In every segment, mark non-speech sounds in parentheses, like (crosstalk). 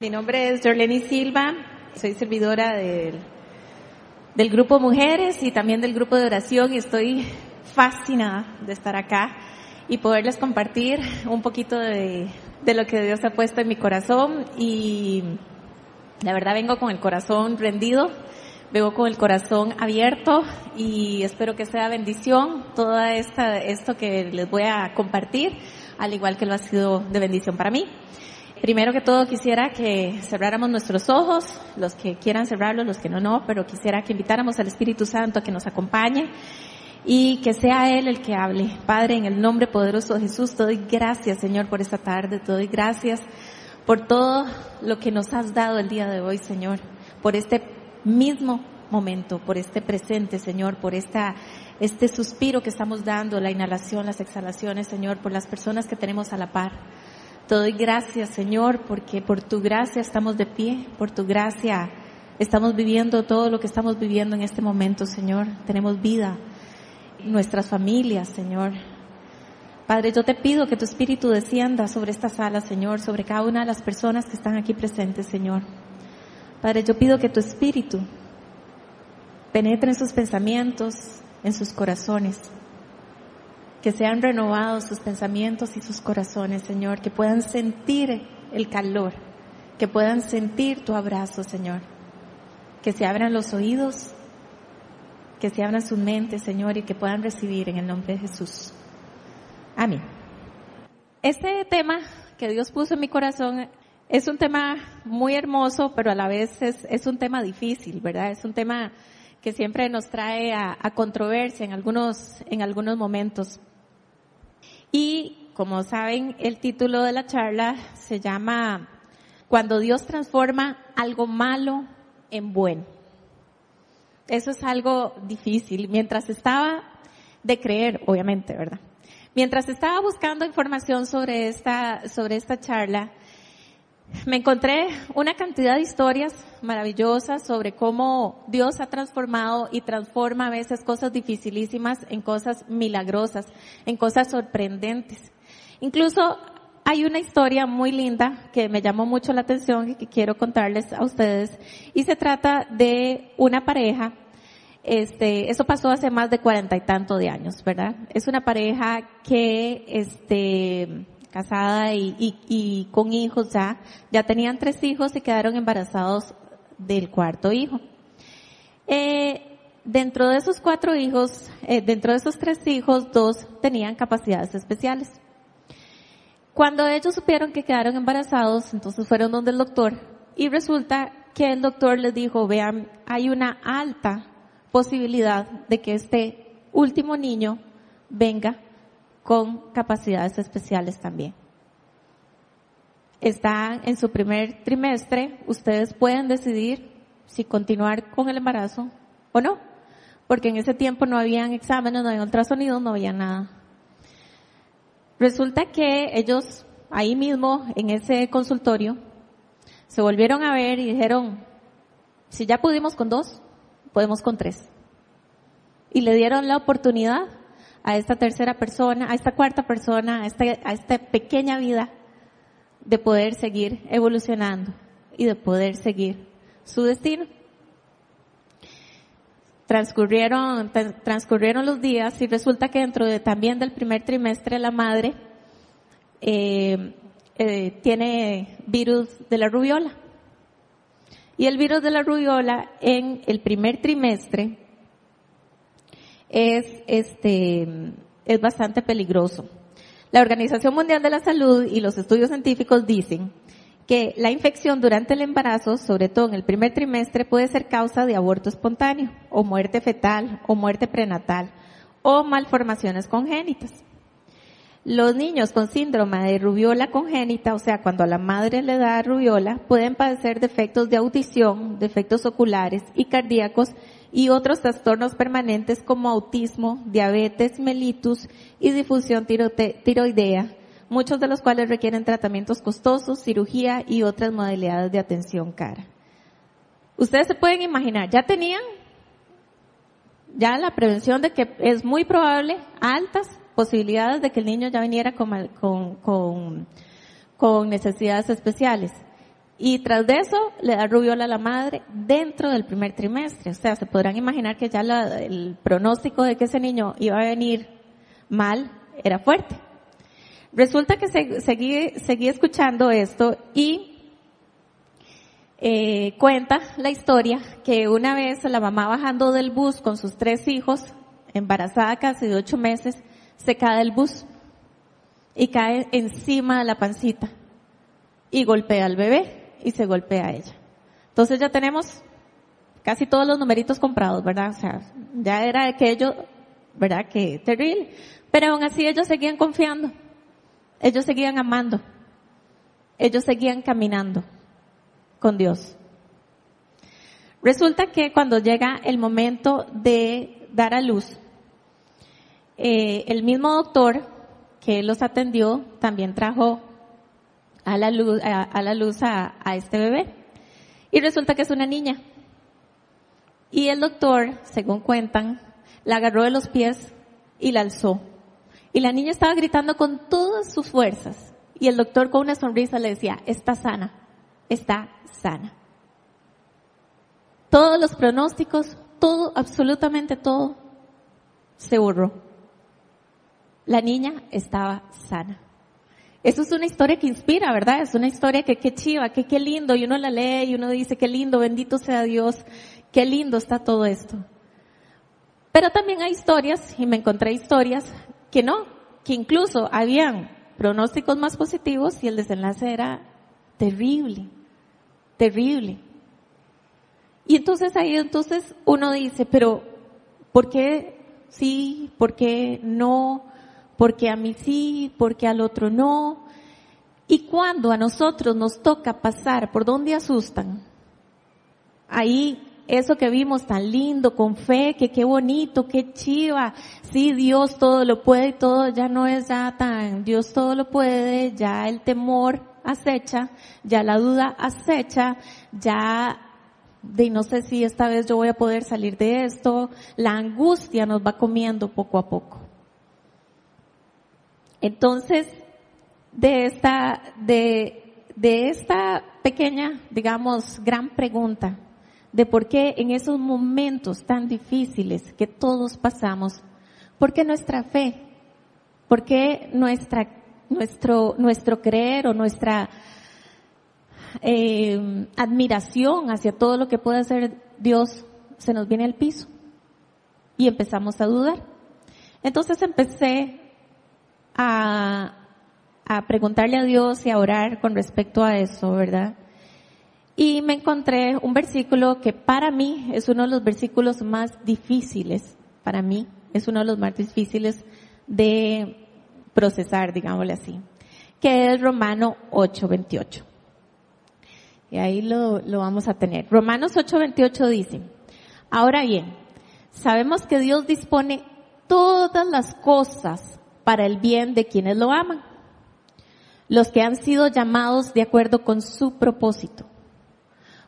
Mi nombre es Jorleni Silva, soy servidora del, del grupo Mujeres y también del grupo de oración y estoy fascinada de estar acá y poderles compartir un poquito de, de lo que Dios ha puesto en mi corazón y la verdad vengo con el corazón rendido, vengo con el corazón abierto y espero que sea bendición toda esta, esto que les voy a compartir, al igual que lo ha sido de bendición para mí. Primero que todo quisiera que cerráramos nuestros ojos, los que quieran cerrarlos, los que no, no, pero quisiera que invitáramos al Espíritu Santo a que nos acompañe y que sea Él el que hable. Padre, en el nombre poderoso de Jesús, te doy gracias, Señor, por esta tarde, te doy gracias por todo lo que nos has dado el día de hoy, Señor, por este mismo momento, por este presente, Señor, por esta, este suspiro que estamos dando, la inhalación, las exhalaciones, Señor, por las personas que tenemos a la par. Te doy gracias, Señor, porque por tu gracia estamos de pie, por tu gracia estamos viviendo todo lo que estamos viviendo en este momento, Señor. Tenemos vida, nuestras familias, Señor. Padre, yo te pido que tu Espíritu descienda sobre esta sala, Señor, sobre cada una de las personas que están aquí presentes, Señor. Padre, yo pido que tu Espíritu penetre en sus pensamientos, en sus corazones que sean renovados sus pensamientos y sus corazones, Señor, que puedan sentir el calor, que puedan sentir tu abrazo, Señor, que se abran los oídos, que se abran su mente, Señor, y que puedan recibir en el nombre de Jesús. Amén. Este tema que Dios puso en mi corazón es un tema muy hermoso, pero a la vez es, es un tema difícil, ¿verdad? Es un tema que siempre nos trae a, a controversia en algunos, en algunos momentos. Y como saben, el título de la charla se llama Cuando Dios transforma algo malo en bueno. Eso es algo difícil. Mientras estaba de creer, obviamente, ¿verdad? Mientras estaba buscando información sobre esta, sobre esta charla, me encontré una cantidad de historias maravillosas sobre cómo Dios ha transformado y transforma a veces cosas dificilísimas en cosas milagrosas, en cosas sorprendentes. Incluso hay una historia muy linda que me llamó mucho la atención y que quiero contarles a ustedes y se trata de una pareja este, eso pasó hace más de cuarenta y tanto de años, ¿verdad? Es una pareja que, este, casada y, con hijos ya, ya tenían tres hijos y quedaron embarazados del cuarto hijo. Eh, dentro de esos cuatro hijos, eh, dentro de esos tres hijos, dos tenían capacidades especiales. Cuando ellos supieron que quedaron embarazados, entonces fueron donde el doctor y resulta que el doctor les dijo, vean, hay una alta posibilidad de que este último niño venga con capacidades especiales también. Están en su primer trimestre, ustedes pueden decidir si continuar con el embarazo o no, porque en ese tiempo no habían exámenes, no había ultrasonidos, no había nada. Resulta que ellos ahí mismo, en ese consultorio, se volvieron a ver y dijeron, si ya pudimos con dos, podemos con tres. Y le dieron la oportunidad a esta tercera persona, a esta cuarta persona, a esta, a esta pequeña vida de poder seguir evolucionando y de poder seguir su destino. Transcurrieron, transcurrieron los días y resulta que dentro de, también del primer trimestre la madre eh, eh, tiene virus de la rubiola. Y el virus de la rubiola en el primer trimestre es, este, es bastante peligroso. La Organización Mundial de la Salud y los estudios científicos dicen que la infección durante el embarazo, sobre todo en el primer trimestre, puede ser causa de aborto espontáneo, o muerte fetal, o muerte prenatal, o malformaciones congénitas. Los niños con síndrome de rubiola congénita, o sea, cuando a la madre le da rubiola, pueden padecer defectos de audición, defectos oculares y cardíacos y otros trastornos permanentes como autismo, diabetes mellitus y difusión tiroidea, muchos de los cuales requieren tratamientos costosos, cirugía y otras modalidades de atención cara. Ustedes se pueden imaginar, ya tenían ya la prevención de que es muy probable, altas posibilidades de que el niño ya viniera con, con, con, con necesidades especiales. Y tras de eso, le da rubiola a la madre dentro del primer trimestre. O sea, se podrán imaginar que ya el pronóstico de que ese niño iba a venir mal era fuerte. Resulta que seguí, seguí escuchando esto y eh, cuenta la historia que una vez la mamá bajando del bus con sus tres hijos, embarazada casi de ocho meses, se cae del bus y cae encima de la pancita y golpea al bebé y se golpea a ella. Entonces ya tenemos casi todos los numeritos comprados, ¿verdad? O sea, ya era aquello, ¿verdad? Que terrible. Pero aún así ellos seguían confiando. Ellos seguían amando. Ellos seguían caminando con Dios. Resulta que cuando llega el momento de dar a luz, eh, el mismo doctor que los atendió también trajo a la luz a, a este bebé. Y resulta que es una niña. Y el doctor, según cuentan, la agarró de los pies y la alzó. Y la niña estaba gritando con todas sus fuerzas. Y el doctor con una sonrisa le decía, está sana, está sana. Todos los pronósticos, todo, absolutamente todo, se borró. La niña estaba sana. Eso es una historia que inspira, ¿verdad? Es una historia que qué chiva, que qué lindo, y uno la lee y uno dice, qué lindo, bendito sea Dios, qué lindo está todo esto. Pero también hay historias, y me encontré historias, que no, que incluso habían pronósticos más positivos y el desenlace era terrible terrible. Y entonces ahí entonces uno dice, pero ¿por qué sí? ¿Por qué no? ¿Por qué a mí sí? ¿Por qué al otro no? Y cuando a nosotros nos toca pasar por donde asustan, ahí eso que vimos tan lindo, con fe, que qué bonito, qué chiva, sí, Dios todo lo puede y todo ya no es ya tan, Dios todo lo puede, ya el temor acecha, ya la duda acecha, ya de no sé si esta vez yo voy a poder salir de esto, la angustia nos va comiendo poco a poco. Entonces, de esta, de, de esta pequeña, digamos, gran pregunta, de por qué en esos momentos tan difíciles que todos pasamos, ¿por qué nuestra fe? ¿Por qué nuestra nuestro, nuestro creer o nuestra eh, admiración hacia todo lo que puede hacer Dios se nos viene al piso y empezamos a dudar. Entonces empecé a, a preguntarle a Dios y a orar con respecto a eso, ¿verdad? Y me encontré un versículo que para mí es uno de los versículos más difíciles, para mí es uno de los más difíciles de procesar, digámosle así, que es Romano 8:28. Y ahí lo, lo vamos a tener. Romanos 8:28 dice, ahora bien, sabemos que Dios dispone todas las cosas para el bien de quienes lo aman, los que han sido llamados de acuerdo con su propósito.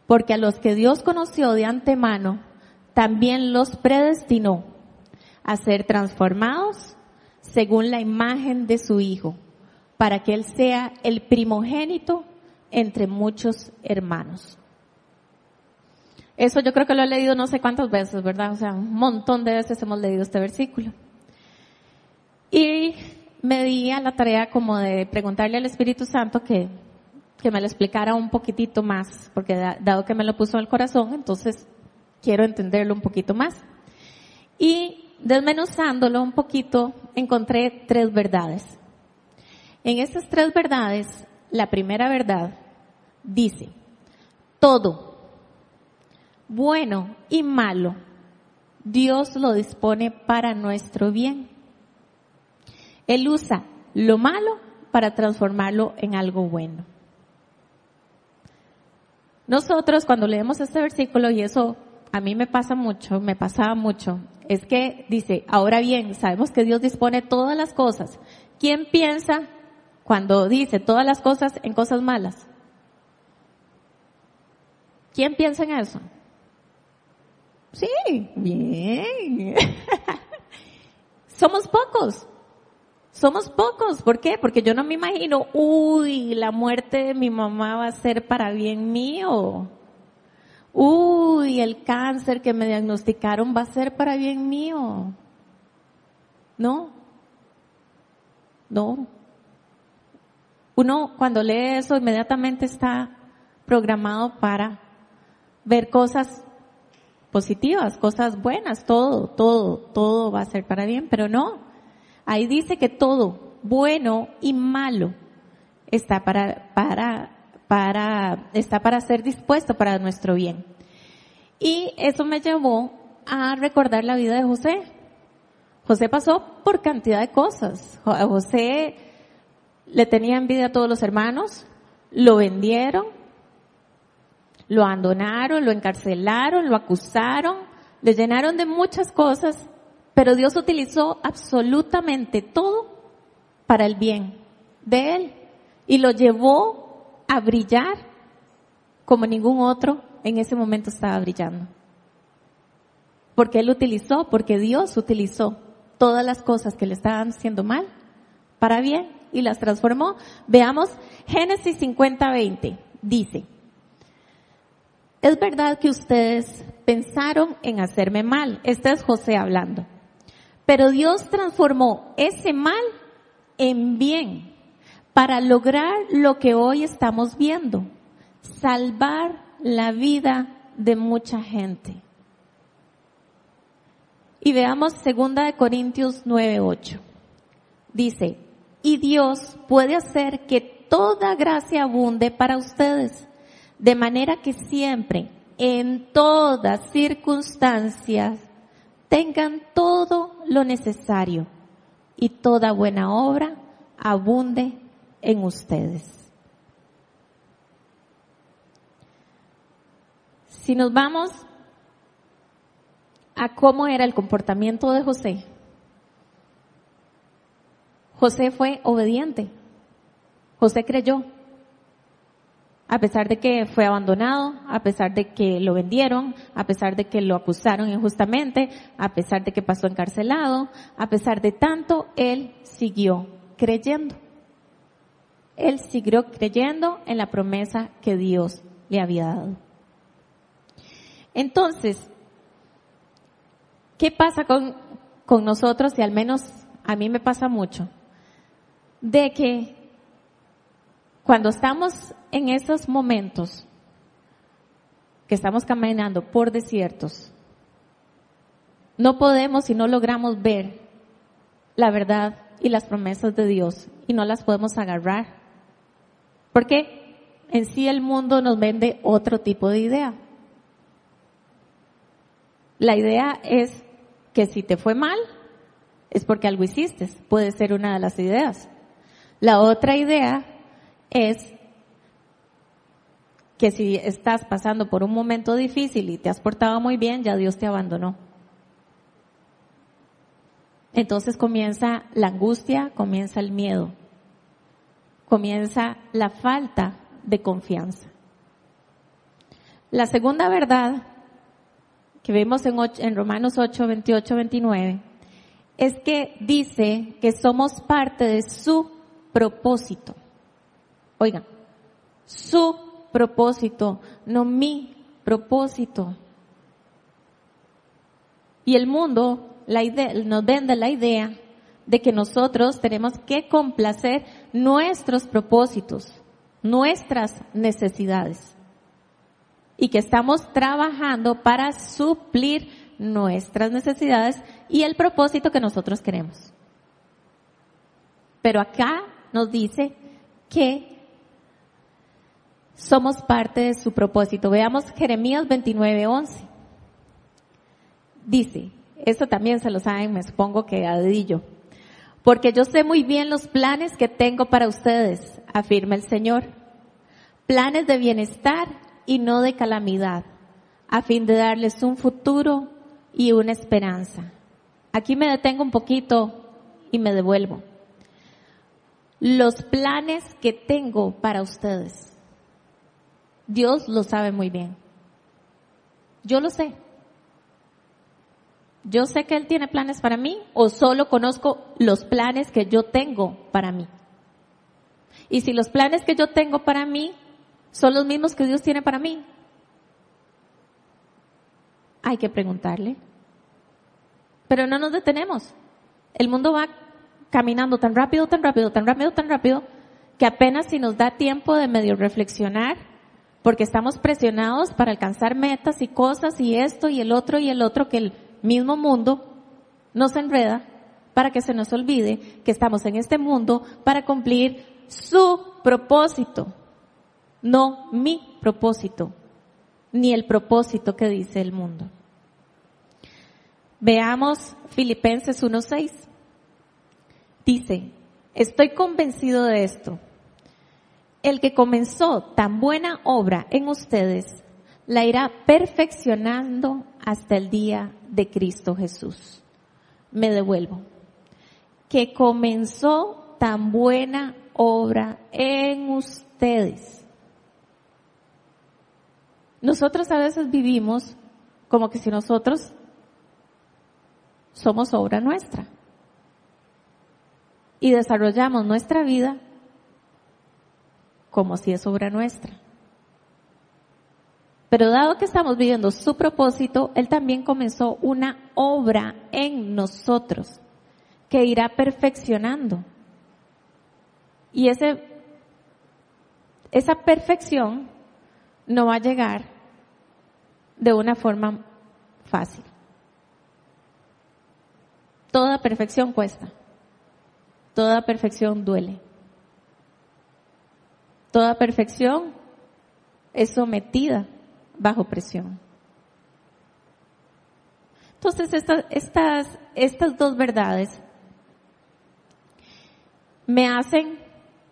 Porque a los que Dios conoció de antemano, también los predestinó a ser transformados según la imagen de su Hijo, para que Él sea el primogénito entre muchos hermanos. Eso yo creo que lo he leído no sé cuántas veces, ¿verdad? O sea, un montón de veces hemos leído este versículo. Y me di a la tarea como de preguntarle al Espíritu Santo que, que me lo explicara un poquitito más, porque dado que me lo puso en el corazón, entonces quiero entenderlo un poquito más. Y desmenuzándolo un poquito, encontré tres verdades. En estas tres verdades, la primera verdad dice, todo, bueno y malo, Dios lo dispone para nuestro bien. Él usa lo malo para transformarlo en algo bueno. Nosotros cuando leemos este versículo, y eso a mí me pasa mucho, me pasaba mucho, es que dice, ahora bien, sabemos que Dios dispone todas las cosas. ¿Quién piensa cuando dice todas las cosas en cosas malas? ¿Quién piensa en eso? Sí, bien. (laughs) Somos pocos. Somos pocos. ¿Por qué? Porque yo no me imagino, uy, la muerte de mi mamá va a ser para bien mío. Uy, el cáncer que me diagnosticaron va a ser para bien mío. No. No. Uno cuando lee eso inmediatamente está programado para ver cosas positivas, cosas buenas, todo, todo, todo va a ser para bien, pero no. Ahí dice que todo, bueno y malo, está para, para, para, está para ser dispuesto para nuestro bien. Y eso me llevó a recordar la vida de José. José pasó por cantidad de cosas. José le tenía envidia a todos los hermanos, lo vendieron, lo abandonaron, lo encarcelaron, lo acusaron, le llenaron de muchas cosas, pero Dios utilizó absolutamente todo para el bien de él y lo llevó a brillar como ningún otro en ese momento estaba brillando. Porque él utilizó, porque Dios utilizó todas las cosas que le estaban haciendo mal para bien y las transformó. Veamos Génesis 50, 20. Dice, es verdad que ustedes pensaron en hacerme mal. Este es José hablando. Pero Dios transformó ese mal en bien para lograr lo que hoy estamos viendo. Salvar la vida de mucha gente. Y veamos segunda de Corintios 9:8. Dice, "Y Dios puede hacer que toda gracia abunde para ustedes, de manera que siempre, en todas circunstancias, tengan todo lo necesario y toda buena obra abunde en ustedes. Si nos vamos a cómo era el comportamiento de José, José fue obediente. José creyó a pesar de que fue abandonado, a pesar de que lo vendieron, a pesar de que lo acusaron injustamente, a pesar de que pasó encarcelado, a pesar de tanto, él siguió creyendo. Él siguió creyendo en la promesa que Dios le había dado. Entonces, ¿qué pasa con, con nosotros? Y al menos a mí me pasa mucho. De que cuando estamos en esos momentos que estamos caminando por desiertos, no podemos y no logramos ver la verdad y las promesas de Dios y no las podemos agarrar. Porque en sí el mundo nos vende otro tipo de idea. La idea es que si te fue mal, es porque algo hiciste. Puede ser una de las ideas. La otra idea es que si estás pasando por un momento difícil y te has portado muy bien, ya Dios te abandonó. Entonces comienza la angustia, comienza el miedo, comienza la falta de confianza. La segunda verdad que vemos en, en Romanos 8, 28, 29 es que dice que somos parte de su propósito. Oigan, su propósito, no mi propósito. Y el mundo nos vende la idea de que nosotros tenemos que complacer nuestros propósitos, nuestras necesidades. Y que estamos trabajando para suplir nuestras necesidades y el propósito que nosotros queremos. Pero acá nos dice que somos parte de su propósito. Veamos Jeremías 29:11. Dice, esto también se lo saben, me supongo que a dedillo. Porque yo sé muy bien los planes que tengo para ustedes, afirma el Señor. Planes de bienestar y no de calamidad, a fin de darles un futuro y una esperanza. Aquí me detengo un poquito y me devuelvo. Los planes que tengo para ustedes. Dios lo sabe muy bien. Yo lo sé. ¿Yo sé que Él tiene planes para mí o solo conozco los planes que yo tengo para mí? Y si los planes que yo tengo para mí son los mismos que Dios tiene para mí, hay que preguntarle. Pero no nos detenemos. El mundo va caminando tan rápido, tan rápido, tan rápido, tan rápido, que apenas si nos da tiempo de medio reflexionar, porque estamos presionados para alcanzar metas y cosas y esto y el otro y el otro, que el mismo mundo nos enreda para que se nos olvide que estamos en este mundo para cumplir su propósito, no mi propósito, ni el propósito que dice el mundo. Veamos Filipenses 1.6. Dice, estoy convencido de esto. El que comenzó tan buena obra en ustedes, la irá perfeccionando hasta el día de Cristo Jesús. Me devuelvo. Que comenzó tan buena obra en ustedes. Nosotros a veces vivimos como que si nosotros somos obra nuestra. Y desarrollamos nuestra vida como si es obra nuestra. Pero dado que estamos viviendo su propósito, Él también comenzó una obra en nosotros que irá perfeccionando. Y ese, esa perfección no va a llegar de una forma fácil. Toda perfección cuesta. Toda perfección duele. Toda perfección es sometida bajo presión. Entonces, estas, estas, estas dos verdades me hacen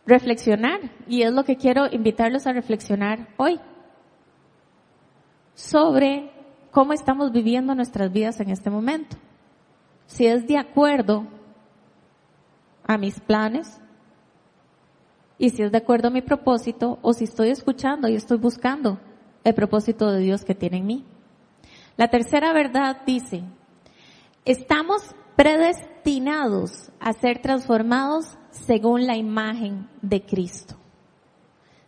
reflexionar y es lo que quiero invitarlos a reflexionar hoy sobre cómo estamos viviendo nuestras vidas en este momento si es de acuerdo a mis planes y si es de acuerdo a mi propósito o si estoy escuchando y estoy buscando el propósito de Dios que tiene en mí. La tercera verdad dice, estamos predestinados a ser transformados según la imagen de Cristo.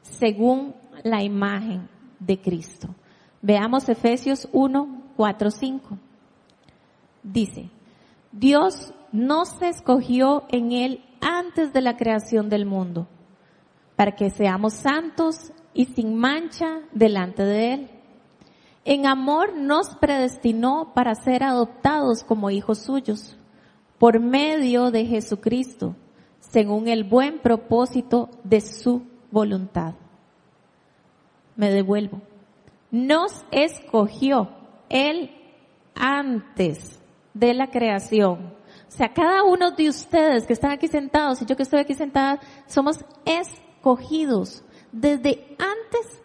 Según la imagen de Cristo. Veamos Efesios 1, 4, 5. Dice, Dios no se escogió en Él antes de la creación del mundo, para que seamos santos y sin mancha delante de Él. En amor nos predestinó para ser adoptados como hijos suyos, por medio de Jesucristo, según el buen propósito de su voluntad. Me devuelvo. Nos escogió Él antes de la creación. O sea, cada uno de ustedes que están aquí sentados y yo que estoy aquí sentada, somos escogidos desde antes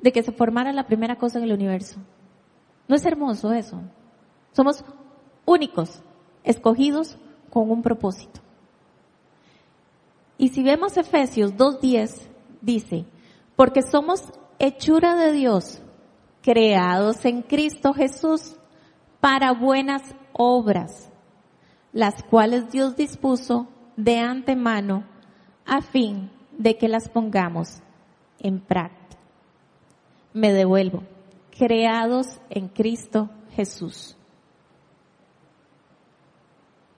de que se formara la primera cosa en el universo. ¿No es hermoso eso? Somos únicos, escogidos con un propósito. Y si vemos Efesios 2.10, dice, porque somos hechura de Dios, creados en Cristo Jesús para buenas obras, las cuales Dios dispuso de antemano a fin de que las pongamos en práctica. Me devuelvo, creados en Cristo Jesús.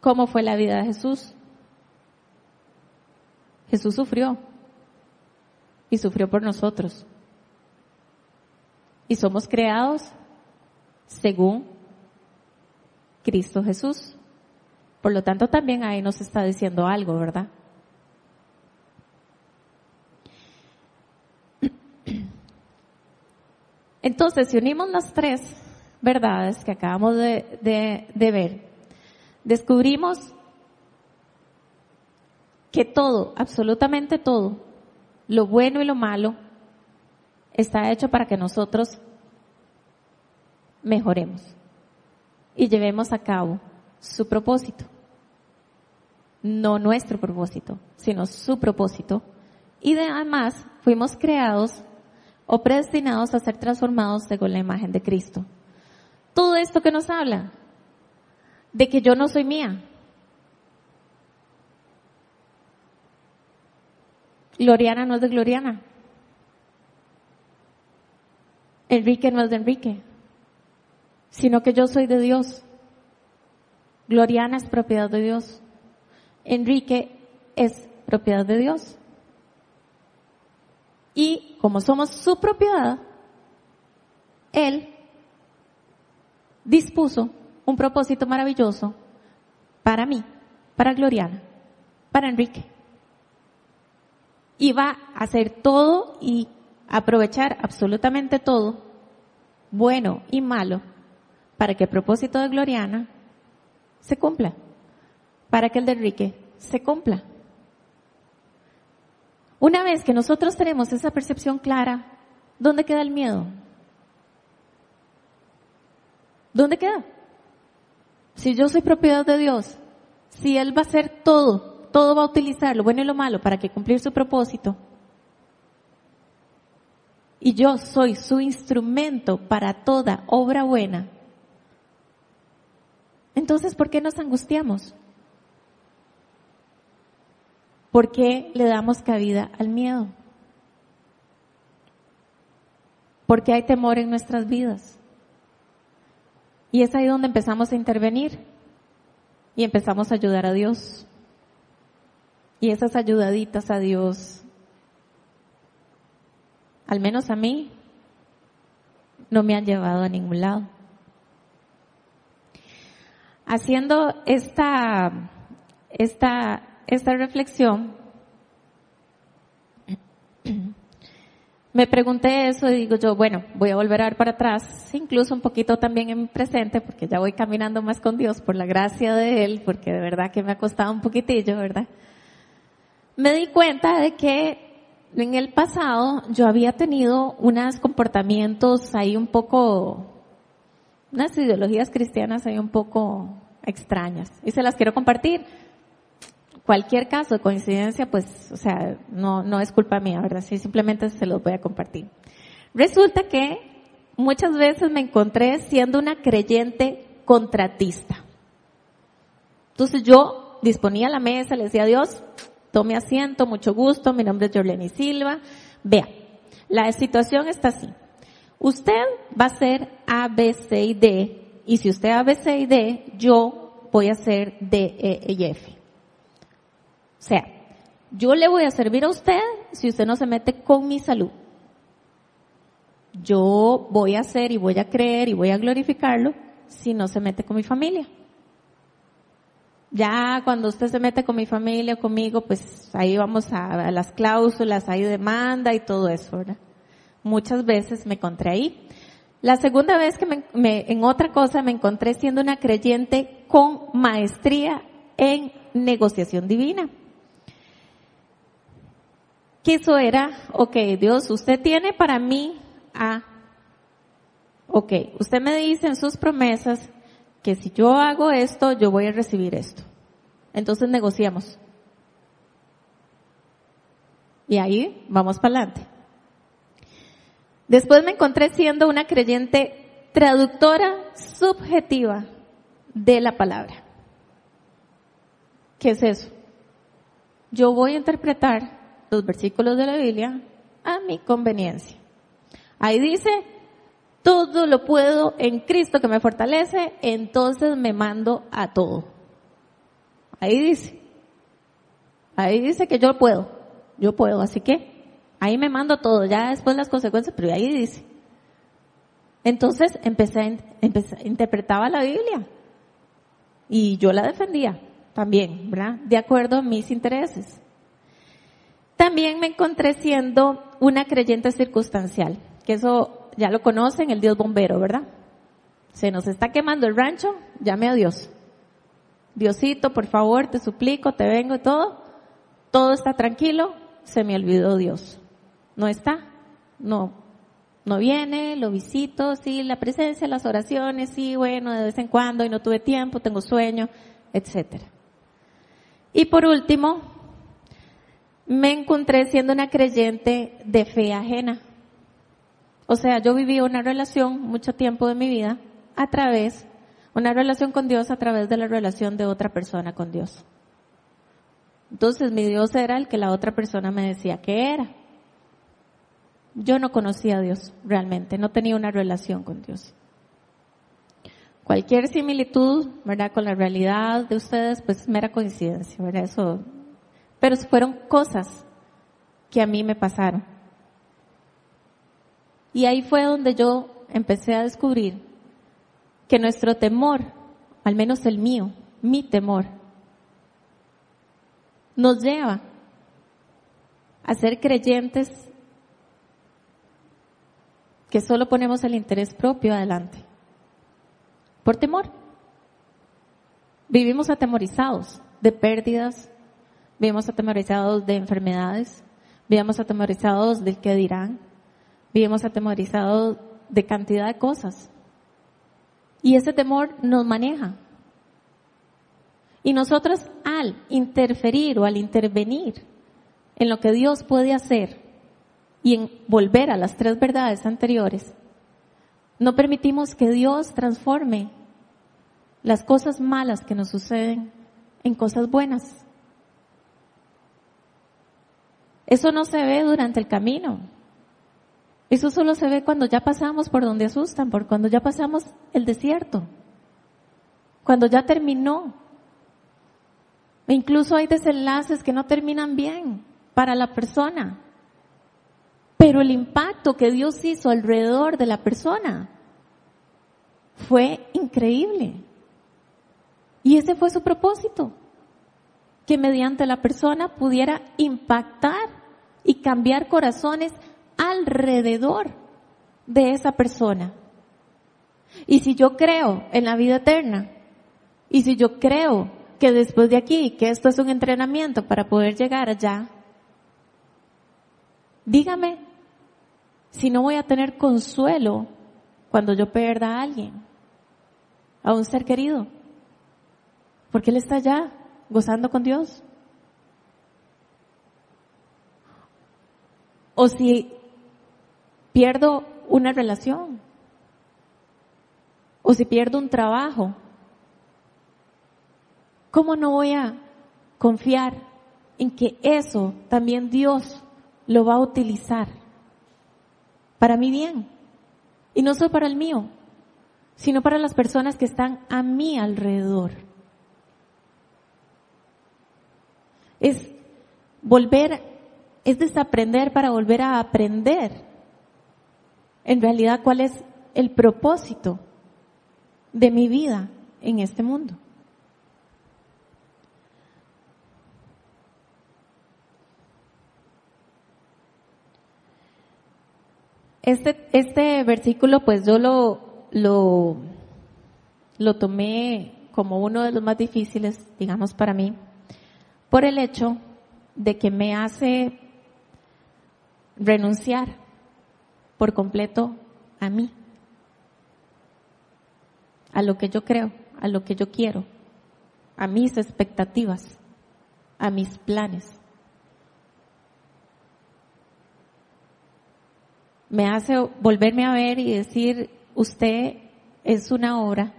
¿Cómo fue la vida de Jesús? Jesús sufrió y sufrió por nosotros. Y somos creados según Cristo Jesús. Por lo tanto, también ahí nos está diciendo algo, ¿verdad? Entonces, si unimos las tres verdades que acabamos de, de ver, descubrimos que todo, absolutamente todo, lo bueno y lo malo, está hecho para que nosotros mejoremos y llevemos a cabo su propósito. No nuestro propósito, sino su propósito. Y además fuimos creados o predestinados a ser transformados según la imagen de Cristo. Todo esto que nos habla de que yo no soy mía. Gloriana no es de Gloriana. Enrique no es de Enrique, sino que yo soy de Dios. Gloriana es propiedad de Dios. Enrique es propiedad de Dios. Y como somos su propiedad, Él dispuso un propósito maravilloso para mí, para Gloriana, para Enrique. Y va a hacer todo y aprovechar absolutamente todo, bueno y malo, para que el propósito de Gloriana se cumpla, para que el de Enrique se cumpla. Una vez que nosotros tenemos esa percepción clara, ¿dónde queda el miedo? ¿Dónde queda? Si yo soy propiedad de Dios, si Él va a hacer todo, todo va a utilizar lo bueno y lo malo para que cumplir su propósito, y yo soy su instrumento para toda obra buena, entonces ¿por qué nos angustiamos? ¿Por qué le damos cabida al miedo? ¿Por qué hay temor en nuestras vidas? Y es ahí donde empezamos a intervenir y empezamos a ayudar a Dios. Y esas ayudaditas a Dios, al menos a mí, no me han llevado a ningún lado. Haciendo esta, esta, esta reflexión, me pregunté eso y digo yo, bueno, voy a volver a ver para atrás, incluso un poquito también en mi presente, porque ya voy caminando más con Dios por la gracia de Él, porque de verdad que me ha costado un poquitillo, ¿verdad? Me di cuenta de que en el pasado yo había tenido unos comportamientos ahí un poco, unas ideologías cristianas ahí un poco extrañas, y se las quiero compartir cualquier caso de coincidencia, pues, o sea, no, no es culpa mía, ¿verdad? Sí, simplemente se los voy a compartir. Resulta que muchas veces me encontré siendo una creyente contratista. Entonces yo disponía la mesa, le decía a Dios, tome asiento, mucho gusto, mi nombre es Jorleni Silva. Vea, la situación está así. Usted va a ser A, B, C y D, y si usted A, B, C y D, yo voy a ser D, E y F. O sea, yo le voy a servir a usted si usted no se mete con mi salud. Yo voy a hacer y voy a creer y voy a glorificarlo si no se mete con mi familia. Ya cuando usted se mete con mi familia, conmigo, pues ahí vamos a, las cláusulas, hay demanda y todo eso, ¿verdad? Muchas veces me encontré ahí. La segunda vez que me, en otra cosa me encontré siendo una creyente con maestría en negociación divina que eso era, ok, Dios, usted tiene para mí a, ok, usted me dice en sus promesas que si yo hago esto, yo voy a recibir esto. Entonces negociamos. Y ahí vamos para adelante. Después me encontré siendo una creyente traductora subjetiva de la palabra. ¿Qué es eso? Yo voy a interpretar los versículos de la Biblia a mi conveniencia. Ahí dice, todo lo puedo en Cristo que me fortalece, entonces me mando a todo. Ahí dice. Ahí dice que yo puedo. Yo puedo, así que ahí me mando todo, ya después las consecuencias, pero ahí dice. Entonces empecé, empecé interpretaba la Biblia y yo la defendía también, ¿verdad? De acuerdo a mis intereses. También me encontré siendo una creyente circunstancial, que eso ya lo conocen, el Dios bombero, ¿verdad? Se nos está quemando el rancho, llame a Dios. Diosito, por favor, te suplico, te vengo y todo. Todo está tranquilo, se me olvidó Dios. ¿No está? No. No viene, lo visito, sí, la presencia, las oraciones, sí, bueno, de vez en cuando y no tuve tiempo, tengo sueño, etcétera. Y por último, me encontré siendo una creyente de fe ajena. O sea, yo viví una relación mucho tiempo de mi vida a través, Una relación con Dios a través de la relación de otra persona con Dios. Entonces mi Dios era el que la otra persona me decía que era. Yo no conocía a Dios realmente, no tenía una relación con Dios. Cualquier similitud, ¿verdad? Con la realidad de ustedes, pues es mera coincidencia, ¿verdad? Eso, pero fueron cosas que a mí me pasaron. Y ahí fue donde yo empecé a descubrir que nuestro temor, al menos el mío, mi temor, nos lleva a ser creyentes que solo ponemos el interés propio adelante. Por temor. Vivimos atemorizados de pérdidas, vivimos atemorizados de enfermedades, vivimos atemorizados del que dirán, vivimos atemorizados de cantidad de cosas. Y ese temor nos maneja. Y nosotros al interferir o al intervenir en lo que Dios puede hacer y en volver a las tres verdades anteriores, no permitimos que Dios transforme las cosas malas que nos suceden en cosas buenas. Eso no se ve durante el camino. Eso solo se ve cuando ya pasamos por donde asustan, por cuando ya pasamos el desierto, cuando ya terminó. Incluso hay desenlaces que no terminan bien para la persona. Pero el impacto que Dios hizo alrededor de la persona fue increíble. Y ese fue su propósito, que mediante la persona pudiera impactar y cambiar corazones alrededor de esa persona. Y si yo creo en la vida eterna, y si yo creo que después de aquí, que esto es un entrenamiento para poder llegar allá, dígame si no voy a tener consuelo cuando yo pierda a alguien, a un ser querido, porque Él está allá gozando con Dios. O si pierdo una relación, o si pierdo un trabajo, ¿cómo no voy a confiar en que eso también Dios lo va a utilizar? para mi bien. Y no solo para el mío, sino para las personas que están a mi alrededor. Es volver, es desaprender para volver a aprender. En realidad, ¿cuál es el propósito de mi vida en este mundo? Este, este versículo pues yo lo, lo, lo tomé como uno de los más difíciles, digamos, para mí, por el hecho de que me hace renunciar por completo a mí, a lo que yo creo, a lo que yo quiero, a mis expectativas, a mis planes. me hace volverme a ver y decir, usted es una obra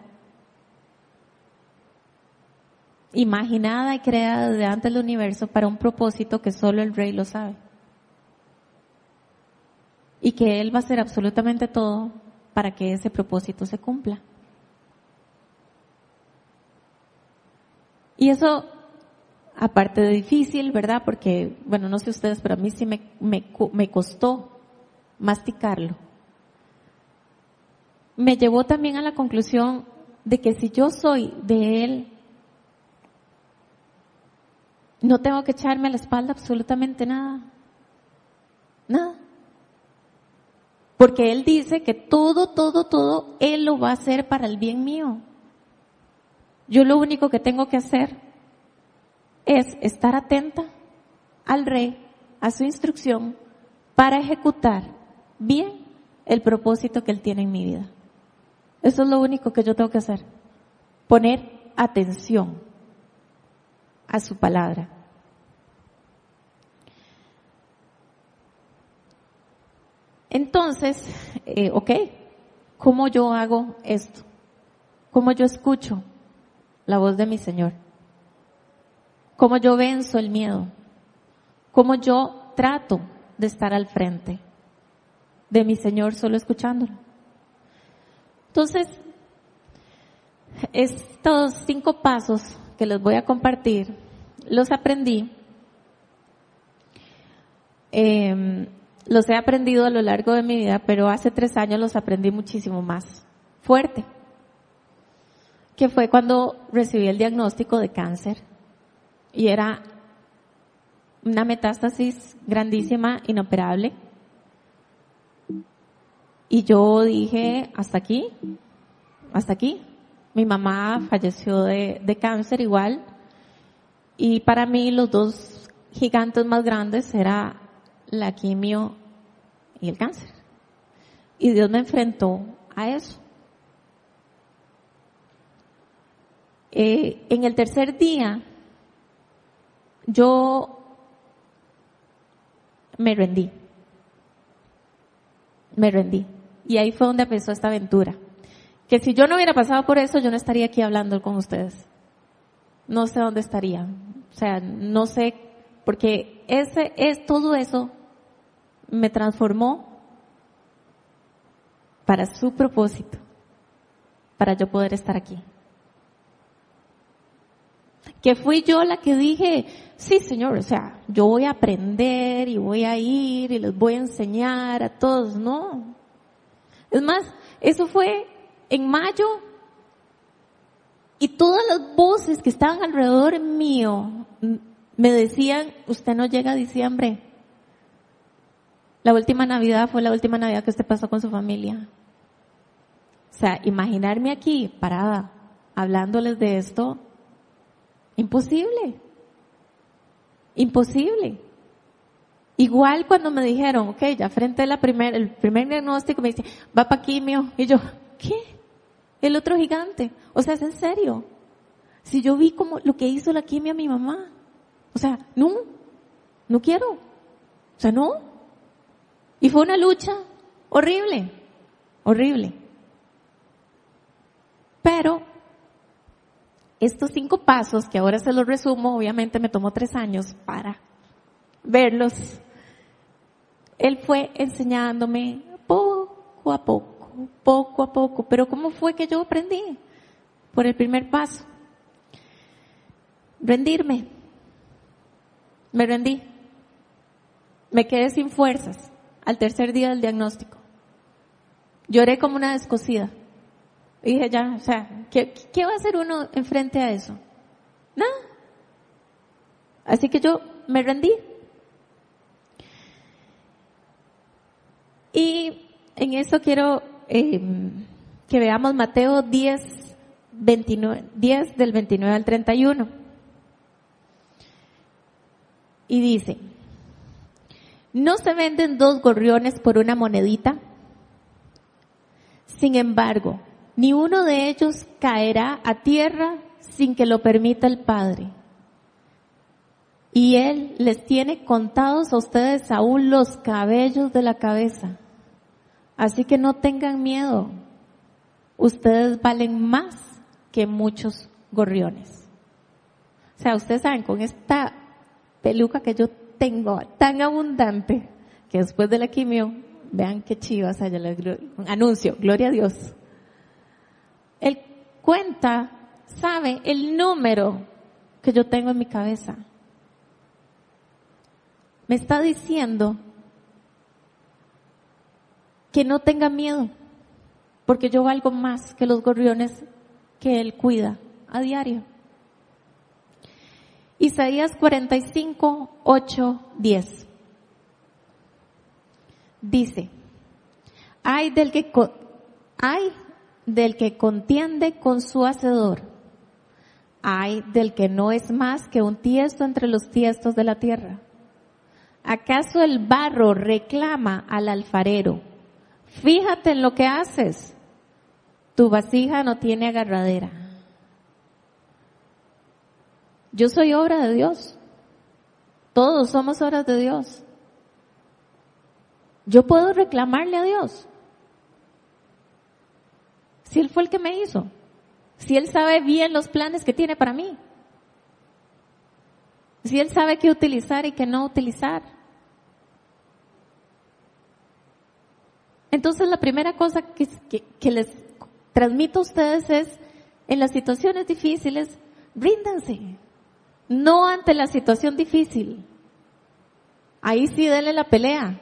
imaginada y creada desde antes del universo para un propósito que solo el rey lo sabe. Y que él va a hacer absolutamente todo para que ese propósito se cumpla. Y eso, aparte de difícil, ¿verdad? Porque, bueno, no sé ustedes, pero a mí sí me, me, me costó masticarlo, me llevó también a la conclusión de que si yo soy de Él, no tengo que echarme a la espalda absolutamente nada. Nada. Porque Él dice que todo, todo, todo, Él lo va a hacer para el bien mío. Yo lo único que tengo que hacer es estar atenta al Rey, a su instrucción, para ejecutar bien el propósito que Él tiene en mi vida. Eso es lo único que yo tengo que hacer. Poner atención a su palabra. Entonces, eh, ok, ¿cómo yo hago esto? cómo yo escucho la voz de mi Señor, cómo yo venzo el miedo, cómo yo trato de estar al frente de mi Señor solo escuchándolo. Entonces, estos cinco pasos que les voy a compartir, los aprendí, eh, los he aprendido a lo largo de mi vida, pero hace tres años los aprendí muchísimo más fuerte, que fue cuando recibí el diagnóstico de cáncer y era una metástasis grandísima, inoperable. Y yo dije, hasta aquí, hasta aquí. Mi mamá falleció de, de cáncer igual. Y para mí los dos gigantes más grandes era la quimio y el cáncer. Y Dios me enfrentó a eso. Eh, en el tercer día, yo me rendí. Me rendí. Y ahí fue donde empezó esta aventura. Que si yo no hubiera pasado por eso, yo no estaría aquí hablando con ustedes. No sé dónde estaría. O sea, no sé, porque ese es todo eso me transformó para su propósito, para yo poder estar aquí. Que fui yo la que dije, sí Señor, o sea, yo voy a aprender y voy a ir y les voy a enseñar a todos, no. Es más, eso fue en mayo y todas las voces que estaban alrededor mío me decían, usted no llega a diciembre, la última Navidad fue la última Navidad que usted pasó con su familia. O sea, imaginarme aquí parada hablándoles de esto, imposible. Imposible. Igual cuando me dijeron, ok, ya frente a la primer, el primer diagnóstico me dice, va para quimio. Y yo, ¿qué? El otro gigante. O sea, es en serio. Si yo vi como lo que hizo la quimio a mi mamá. O sea, no, no quiero. O sea, no. Y fue una lucha horrible, horrible. Pero estos cinco pasos, que ahora se los resumo, obviamente me tomó tres años para verlos. Él fue enseñándome poco a poco, poco a poco. Pero ¿cómo fue que yo aprendí? Por el primer paso. Rendirme. Me rendí. Me quedé sin fuerzas al tercer día del diagnóstico. Lloré como una descosida. Y dije, ya, o sea, ¿qué, ¿qué va a hacer uno enfrente a eso? Nada. Así que yo me rendí. Y en eso quiero eh, que veamos Mateo 10, 29, 10 del 29 al 31. Y dice, ¿No se venden dos gorriones por una monedita? Sin embargo, ni uno de ellos caerá a tierra sin que lo permita el Padre. Y Él les tiene contados a ustedes aún los cabellos de la cabeza. Así que no tengan miedo. Ustedes valen más que muchos gorriones. O sea, ustedes saben, con esta peluca que yo tengo tan abundante que después de la quimio, vean qué chivas allá anuncio, gloria a Dios. Él cuenta, sabe el número que yo tengo en mi cabeza. Me está diciendo que no tenga miedo, porque yo valgo más que los gorriones que él cuida a diario. Isaías 45, 8, 10. Dice, hay del que, hay del que contiende con su hacedor. Hay del que no es más que un tiesto entre los tiestos de la tierra. ¿Acaso el barro reclama al alfarero? Fíjate en lo que haces. Tu vasija no tiene agarradera yo soy obra de Dios. Todos somos obras de Dios. Yo puedo reclamarle a Dios. Si Él fue el que me hizo. Si Él sabe bien los planes que tiene para mí. Si Él sabe qué utilizar y qué no utilizar. Entonces la primera cosa que, les transmito a ustedes es, en las situaciones difíciles, ríndanse. No ante la situación difícil. Ahí sí denle la pelea.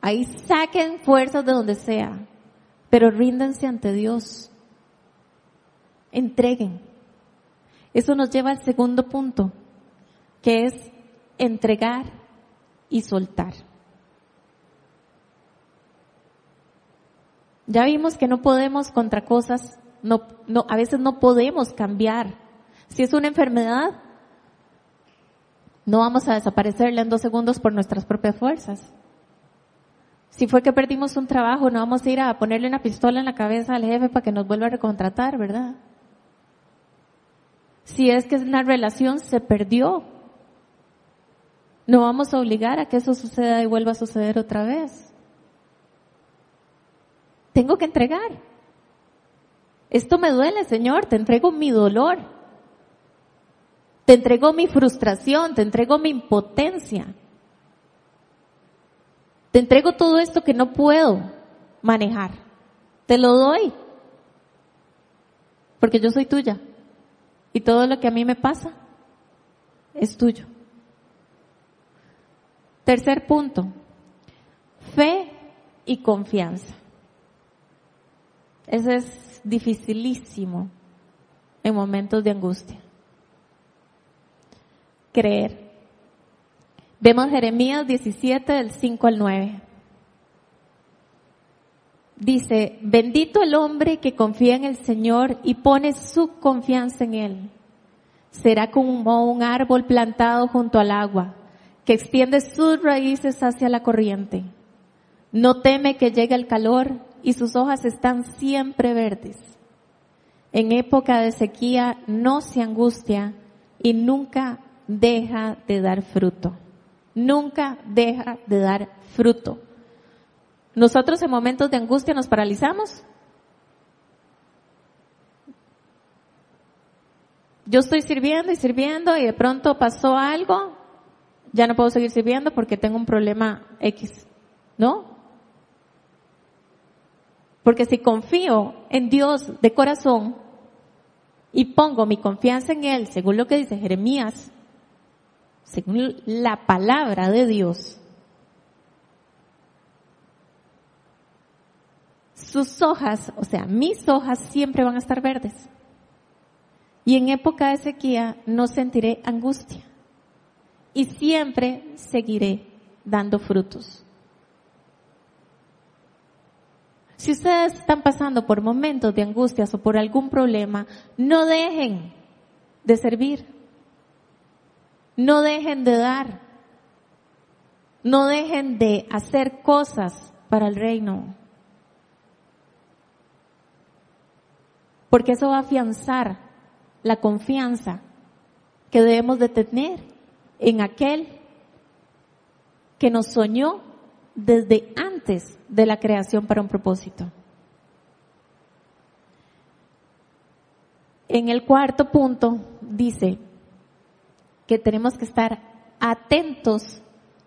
Ahí saquen fuerzas de donde sea. Pero ríndanse ante Dios. Entreguen. Eso nos lleva al segundo punto, que es entregar y soltar. Ya vimos que no podemos contra cosas, no, no, a veces no podemos cambiar. Si es una enfermedad, no vamos a desaparecerla en dos segundos por nuestras propias fuerzas. Si fue que perdimos un trabajo, no vamos a ir a ponerle una pistola en la cabeza al jefe para que nos vuelva a recontratar, ¿verdad? Si es que una relación se perdió, no vamos a obligar a que eso suceda y vuelva a suceder otra vez. Tengo que entregar. Esto me duele, Señor, te entrego mi dolor. Te entrego mi frustración, te entrego mi impotencia. Te entrego todo esto que no puedo manejar. Te lo doy. Porque yo soy tuya. Y todo lo que a mí me pasa es tuyo. Tercer punto. Fe y confianza. Ese es dificilísimo en momentos de angustia. Creer. Vemos Jeremías 17 del 5 al 9. Dice, bendito el hombre que confía en el Señor y pone su confianza en Él. Será como un árbol plantado junto al agua, que extiende sus raíces hacia la corriente. No teme que llegue el calor y sus hojas están siempre verdes. En época de sequía no se angustia y nunca deja de dar fruto nunca deja de dar fruto. Nosotros en momentos de angustia nos paralizamos. Yo estoy sirviendo y sirviendo y de pronto pasó algo, ya no puedo seguir sirviendo porque tengo un problema X, ¿no? Porque si confío en Dios de corazón y pongo mi confianza en Él, según lo que dice Jeremías según la palabra de Dios, sus hojas, o sea, mis hojas siempre van a estar verdes. Y en época de sequía no sentiré angustia. Y siempre seguiré dando frutos. Si ustedes están pasando por momentos de angustias o por algún problema, no dejen de servir. No dejen de dar. No dejen de hacer cosas para el reino. Porque eso va a afianzar la confianza que debemos de tener en aquel que nos soñó desde antes de la creación para un propósito. En el cuarto punto dice, que tenemos que estar atentos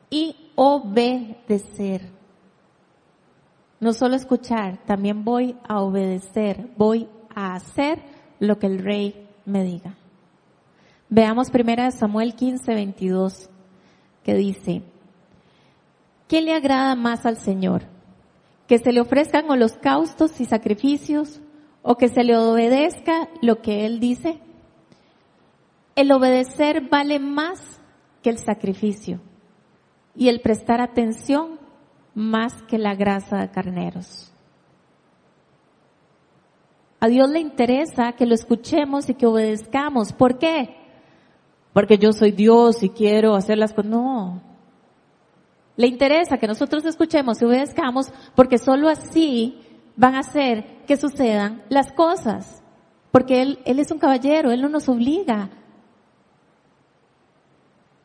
y obedecer. No solo escuchar, también voy a obedecer, voy a hacer lo que el rey me diga. Veamos primera Samuel 15, 22, que dice, ¿qué le agrada más al Señor? ¿Que se le ofrezcan holocaustos y sacrificios o que se le obedezca lo que Él dice? El obedecer vale más que el sacrificio y el prestar atención más que la grasa de carneros. A Dios le interesa que lo escuchemos y que obedezcamos. ¿Por qué? Porque yo soy Dios y quiero hacer las cosas. No. Le interesa que nosotros escuchemos y obedezcamos porque solo así van a hacer que sucedan las cosas. Porque Él, Él es un caballero, Él no nos obliga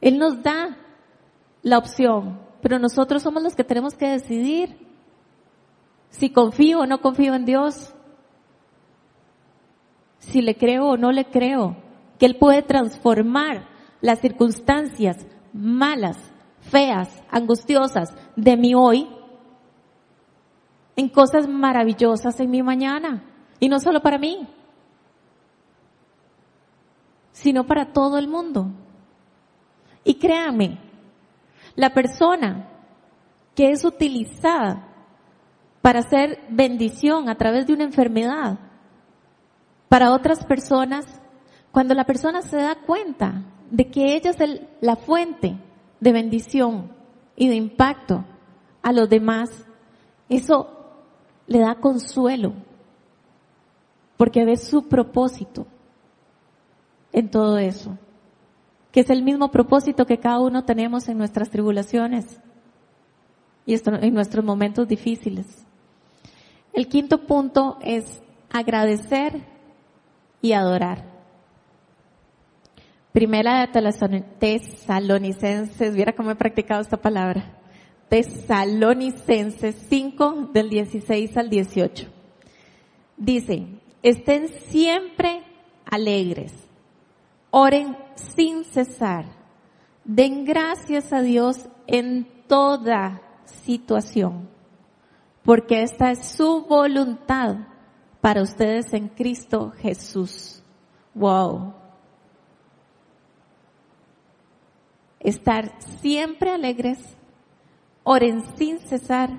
él nos da la opción, pero nosotros somos los que tenemos que decidir si confío o no confío en Dios. si le creo o no le creo, que Él puede transformar las circunstancias malas, feas, angustiosas de mi hoy en cosas maravillosas en mi mañana. Y no solo para mí, sino para todo el mundo. Y créanme, la persona que es utilizada para hacer bendición a través de una enfermedad para otras personas, cuando la persona se da cuenta de que ella es la fuente de bendición y de impacto a los demás, eso le da consuelo, porque ve su propósito en todo eso, que es el mismo propósito que cada uno tenemos en nuestras tribulaciones y en nuestros momentos difíciles. El quinto punto es agradecer y adorar. Primera de Tesalonicenses, viera cómo he practicado esta palabra. Tesalonicenses 5 del 16 al 18. Dice, estén siempre alegres, oren sin cesar, den gracias a Dios en toda situación, porque esta es su voluntad para ustedes en Cristo Jesús. Wow. Estar siempre alegres, oren sin cesar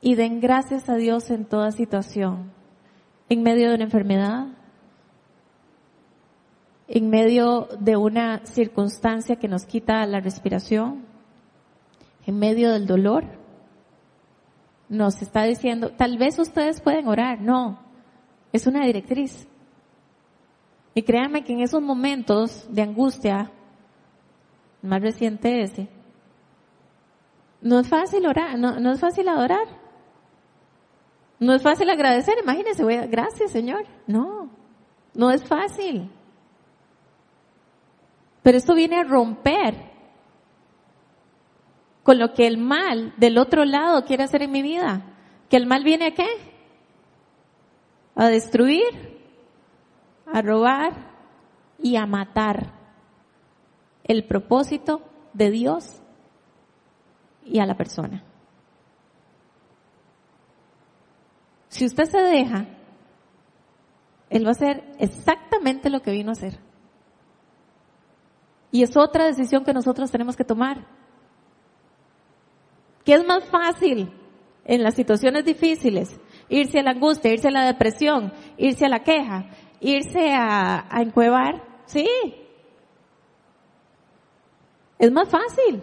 y den gracias a Dios en toda situación. En medio de una enfermedad, en medio de una circunstancia que nos quita la respiración, en medio del dolor, nos está diciendo, tal vez ustedes pueden orar, no, es una directriz. Y créanme que en esos momentos de angustia, más reciente ese, no es fácil orar, no, es fácil adorar. No es fácil agradecer, imagínense, voy a, gracias Señor. No, no es fácil. Pero esto viene a romper con lo que el mal del otro lado quiere hacer en mi vida. ¿Que el mal viene a qué? A destruir, a robar y a matar el propósito de Dios y a la persona. Si usted se deja, Él va a hacer exactamente lo que vino a hacer. Y es otra decisión que nosotros tenemos que tomar. ¿Qué es más fácil en las situaciones difíciles? Irse a la angustia, irse a la depresión, irse a la queja, irse a, a encuevar. Sí. Es más fácil.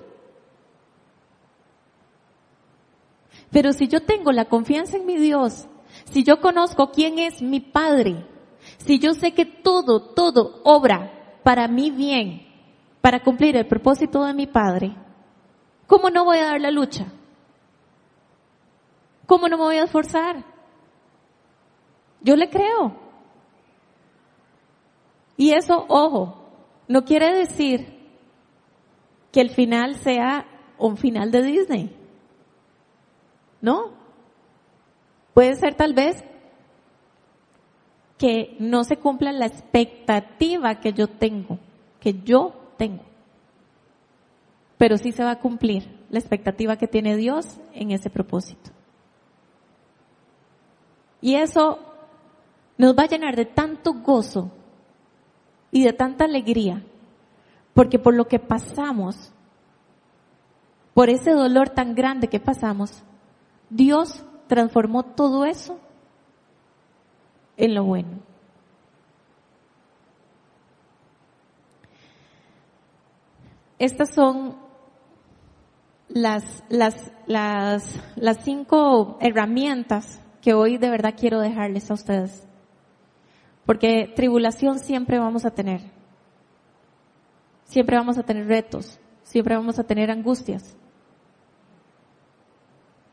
Pero si yo tengo la confianza en mi Dios, si yo conozco quién es mi Padre, si yo sé que todo, todo obra para mi bien, para cumplir el propósito de mi Padre, ¿cómo no voy a dar la lucha? ¿Cómo no me voy a esforzar? Yo le creo. Y eso, ojo, no quiere decir que el final sea un final de Disney. ¿No? Puede ser tal vez que no se cumpla la expectativa que yo tengo, que yo tengo. Pero sí se va a cumplir la expectativa que tiene Dios en ese propósito. Y eso nos va a llenar de tanto gozo y de tanta alegría, porque por lo que pasamos, por ese dolor tan grande que pasamos, Dios transformó todo eso en lo bueno. Estas son las, las, las, las cinco herramientas que hoy de verdad quiero dejarles a ustedes. Porque tribulación siempre vamos a tener. Siempre vamos a tener retos. Siempre vamos a tener angustias.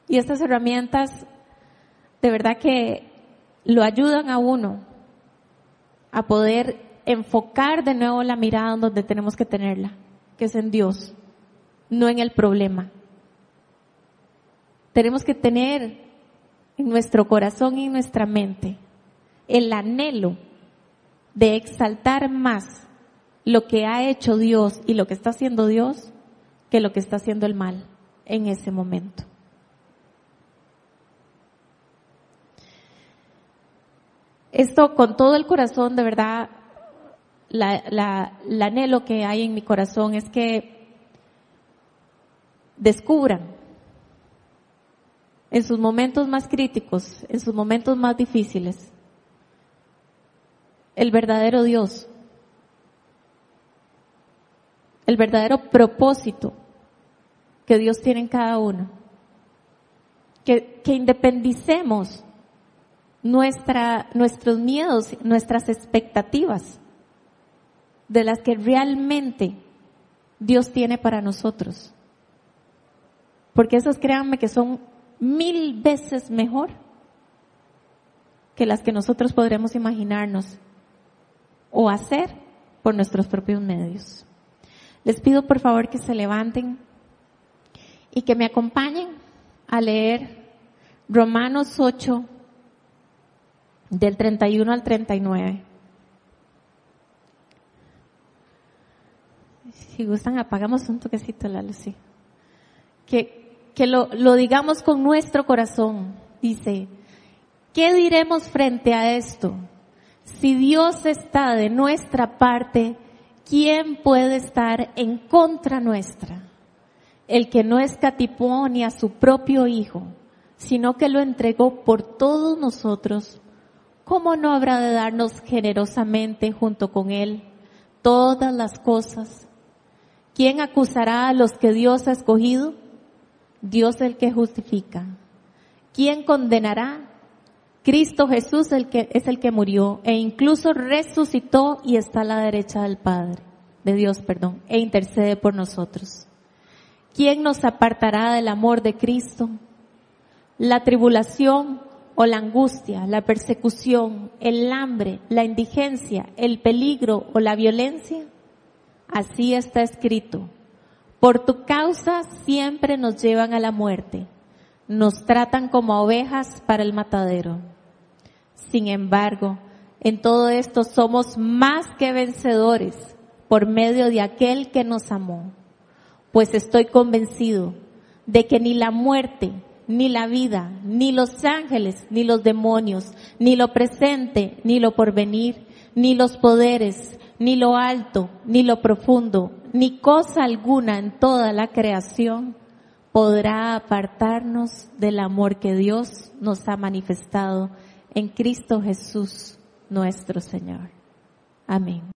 Y estas herramientas de verdad que lo ayudan a uno a poder enfocar de nuevo la mirada donde tenemos que tenerla, es en Dios, no en el problema. Tenemos que tener en nuestro corazón y en nuestra mente el anhelo de exaltar más lo que ha hecho Dios y lo que está haciendo Dios que lo que está haciendo el mal en ese momento. Esto con todo el corazón, de verdad, la, la, el anhelo que hay en mi corazón es que descubran en sus momentos más críticos, en sus momentos más difíciles, el verdadero Dios, el verdadero propósito que Dios tiene en cada uno. Que, que independicemos nuestra, nuestros miedos, nuestras expectativas de las que realmente Dios tiene para nosotros. Porque esas créanme que son mil veces mejor que las que nosotros podremos imaginarnos o hacer por nuestros propios medios. Les pido por favor que se levanten y que me acompañen a leer Romanos 8 del 31 al 39. Si gustan, apagamos un toquecito la luz. Que, que lo, lo digamos con nuestro corazón. Dice, ¿qué diremos frente a esto? Si Dios está de nuestra parte, ¿quién puede estar en contra nuestra? El que no escatipó ni a su propio Hijo, sino que lo entregó por todos nosotros, ¿cómo no habrá de darnos generosamente junto con Él todas las cosas? ¿Quién acusará a los que Dios ha escogido? Dios el que justifica. ¿Quién condenará? Cristo Jesús el que, es el que murió e incluso resucitó y está a la derecha del Padre, de Dios, perdón, e intercede por nosotros. ¿Quién nos apartará del amor de Cristo? La tribulación o la angustia, la persecución, el hambre, la indigencia, el peligro o la violencia? Así está escrito. Por tu causa siempre nos llevan a la muerte. Nos tratan como ovejas para el matadero. Sin embargo, en todo esto somos más que vencedores por medio de aquel que nos amó. Pues estoy convencido de que ni la muerte, ni la vida, ni los ángeles, ni los demonios, ni lo presente, ni lo porvenir, ni los poderes, ni lo alto, ni lo profundo, ni cosa alguna en toda la creación podrá apartarnos del amor que Dios nos ha manifestado en Cristo Jesús nuestro Señor. Amén.